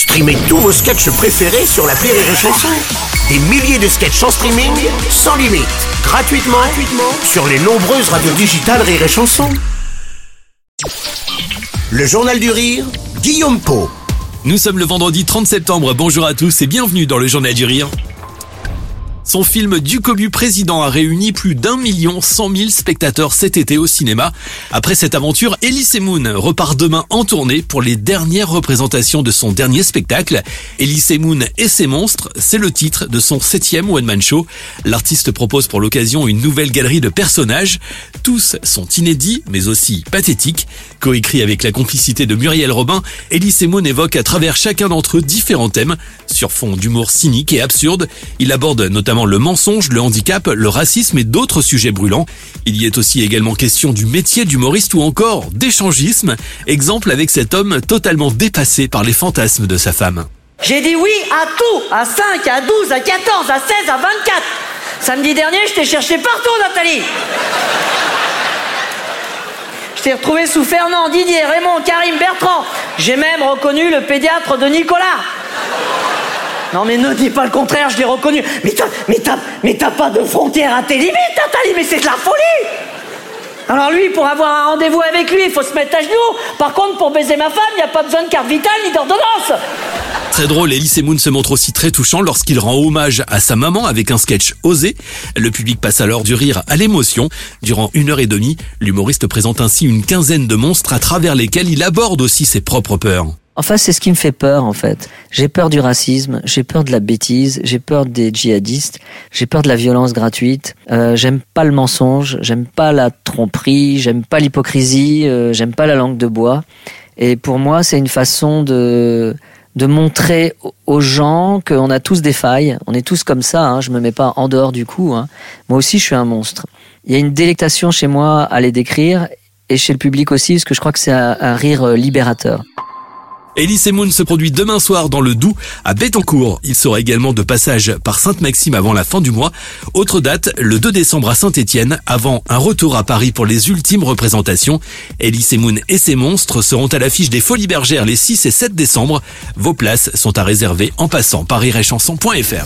Streamez tous vos sketchs préférés sur la Rire et Chanson. Des milliers de sketchs en streaming, sans limite, gratuitement, sur les nombreuses radios digitales Rire et Chanson. Le Journal du Rire, Guillaume Po. Nous sommes le vendredi 30 septembre, bonjour à tous et bienvenue dans le Journal du Rire. Son film Du Cobu Président a réuni plus d'un million cent mille spectateurs cet été au cinéma. Après cette aventure, Elise Moon repart demain en tournée pour les dernières représentations de son dernier spectacle. Elise Moon et ses monstres, c'est le titre de son septième one-man show. L'artiste propose pour l'occasion une nouvelle galerie de personnages. Tous sont inédits, mais aussi pathétiques. Coécrit avec la complicité de Muriel Robin, Elise Moon évoque à travers chacun d'entre eux différents thèmes. Sur fond d'humour cynique et absurde, il aborde notamment le mensonge, le handicap, le racisme et d'autres sujets brûlants. Il y est aussi également question du métier d'humoriste ou encore d'échangisme. Exemple avec cet homme totalement dépassé par les fantasmes de sa femme. J'ai dit oui à tout, à 5, à 12, à 14, à 16, à 24. Samedi dernier, je t'ai cherché partout, Nathalie. Je t'ai retrouvé sous Fernand, Didier, Raymond, Karim, Bertrand. J'ai même reconnu le pédiatre de Nicolas. Non mais ne dis pas le contraire, je l'ai reconnu. Mais t'as, mais t'as, mais t'as pas de frontières à tes limites, Nathalie, mais c'est de la folie alors lui, pour avoir un rendez-vous avec lui, il faut se mettre à genoux. Par contre, pour baiser ma femme, il n'y a pas besoin de carte vitale ni d'ordonnance. Très drôle, Elise Moon se montre aussi très touchant lorsqu'il rend hommage à sa maman avec un sketch osé. Le public passe alors du rire à l'émotion. Durant une heure et demie, l'humoriste présente ainsi une quinzaine de monstres à travers lesquels il aborde aussi ses propres peurs. Enfin, c'est ce qui me fait peur, en fait. J'ai peur du racisme, j'ai peur de la bêtise, j'ai peur des djihadistes, j'ai peur de la violence gratuite. Euh, j'aime pas le mensonge, j'aime pas la tromperie, j'aime pas l'hypocrisie, euh, j'aime pas la langue de bois. Et pour moi, c'est une façon de de montrer aux gens qu'on a tous des failles. On est tous comme ça. Hein, je me mets pas en dehors du coup. Hein. Moi aussi, je suis un monstre. Il y a une délectation chez moi à les décrire et chez le public aussi, parce que je crois que c'est un rire libérateur. Elise Moon se produit demain soir dans le Doubs à Bettencourt. Il sera également de passage par Sainte-Maxime avant la fin du mois. Autre date, le 2 décembre à Saint-Étienne, avant un retour à Paris pour les ultimes représentations. Elise Moon et ses monstres seront à l'affiche des Folies Bergères les 6 et 7 décembre. Vos places sont à réserver en passant par iréchanson.fr.